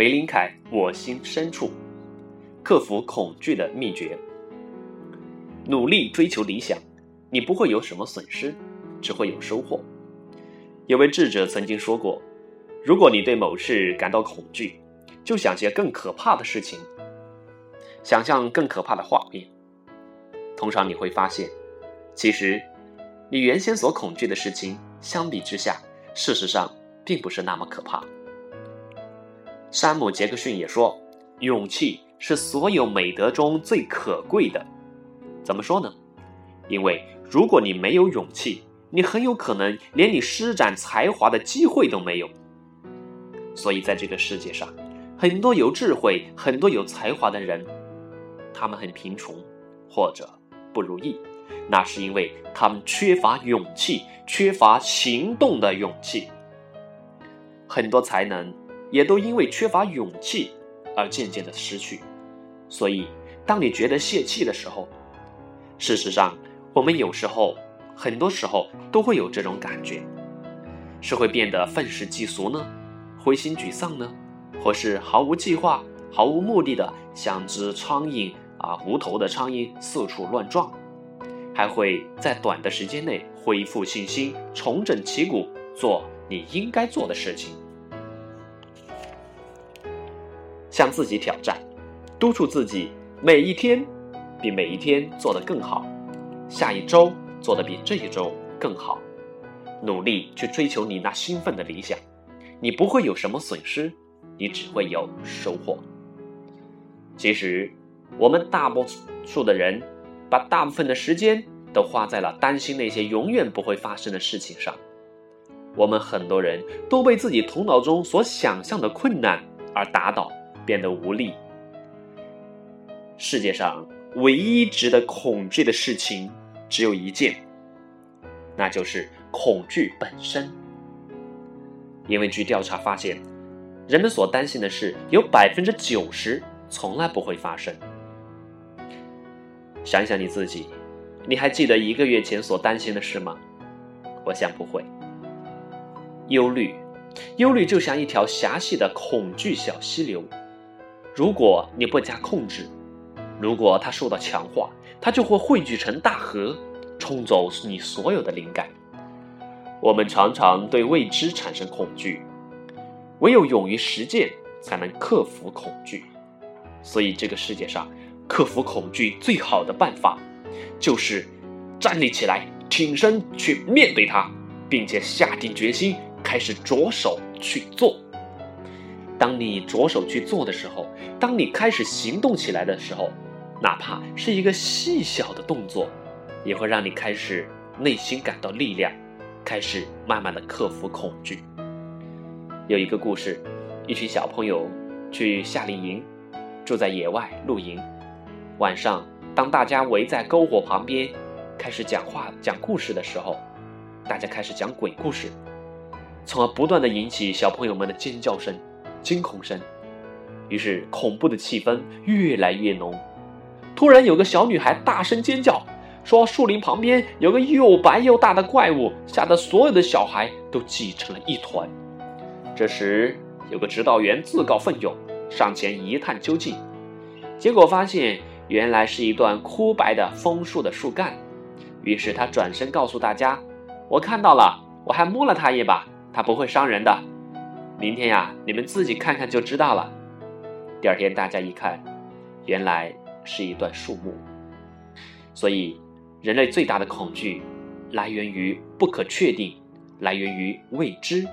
梅林凯，我心深处，克服恐惧的秘诀。努力追求理想，你不会有什么损失，只会有收获。有位智者曾经说过：“如果你对某事感到恐惧，就想些更可怕的事情，想象更可怕的画面。通常你会发现，其实你原先所恐惧的事情，相比之下，事实上并不是那么可怕。”山姆·杰克逊也说：“勇气是所有美德中最可贵的。”怎么说呢？因为如果你没有勇气，你很有可能连你施展才华的机会都没有。所以，在这个世界上，很多有智慧、很多有才华的人，他们很贫穷或者不如意，那是因为他们缺乏勇气，缺乏行动的勇气。很多才能也都因为缺乏勇气而渐渐的失去。所以，当你觉得泄气的时候，事实上，我们有时候，很多时候都会有这种感觉，是会变得愤世嫉俗呢，灰心沮丧呢，或是毫无计划、毫无目的的像只苍蝇啊无头的苍蝇四处乱撞，还会在短的时间内恢复信心、重整旗鼓，做你应该做的事情，向自己挑战，督促自己每一天。比每一天做得更好，下一周做得比这一周更好，努力去追求你那兴奋的理想，你不会有什么损失，你只会有收获。其实，我们大多数的人，把大部分的时间都花在了担心那些永远不会发生的事情上。我们很多人都被自己头脑中所想象的困难而打倒，变得无力。世界上。唯一值得恐惧的事情只有一件，那就是恐惧本身。因为据调查发现，人们所担心的事有百分之九十从来不会发生。想想你自己，你还记得一个月前所担心的事吗？我想不会。忧虑，忧虑就像一条狭细的恐惧小溪流，如果你不加控制。如果它受到强化，它就会汇聚成大河，冲走你所有的灵感。我们常常对未知产生恐惧，唯有勇于实践，才能克服恐惧。所以，这个世界上克服恐惧最好的办法，就是站立起来，挺身去面对它，并且下定决心，开始着手去做。当你着手去做的时候，当你开始行动起来的时候。哪怕是一个细小的动作，也会让你开始内心感到力量，开始慢慢的克服恐惧。有一个故事，一群小朋友去夏令营，住在野外露营。晚上，当大家围在篝火旁边开始讲话、讲故事的时候，大家开始讲鬼故事，从而不断的引起小朋友们的尖叫声、惊恐声。于是，恐怖的气氛越来越浓。突然，有个小女孩大声尖叫，说：“树林旁边有个又白又大的怪物，吓得所有的小孩都挤成了一团。”这时，有个指导员自告奋勇上前一探究竟，结果发现原来是一段枯白的枫树的树干。于是他转身告诉大家：“我看到了，我还摸了它一把，它不会伤人的。明天呀，你们自己看看就知道了。”第二天，大家一看，原来。是一段树木，所以人类最大的恐惧来源于不可确定，来源于未知。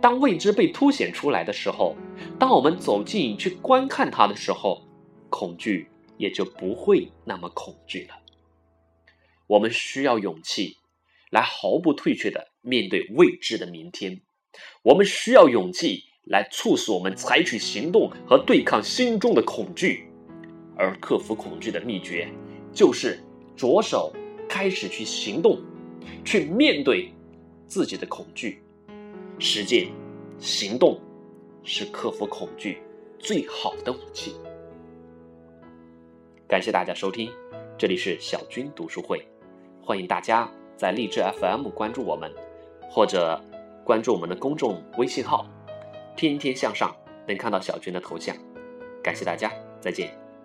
当未知被凸显出来的时候，当我们走近去观看它的时候，恐惧也就不会那么恐惧了。我们需要勇气来毫不退却的面对未知的明天，我们需要勇气来促使我们采取行动和对抗心中的恐惧。而克服恐惧的秘诀，就是着手开始去行动，去面对自己的恐惧。实践、行动是克服恐惧最好的武器。感谢大家收听，这里是小军读书会，欢迎大家在励志 FM 关注我们，或者关注我们的公众微信号“天天向上”，能看到小军的头像。感谢大家，再见。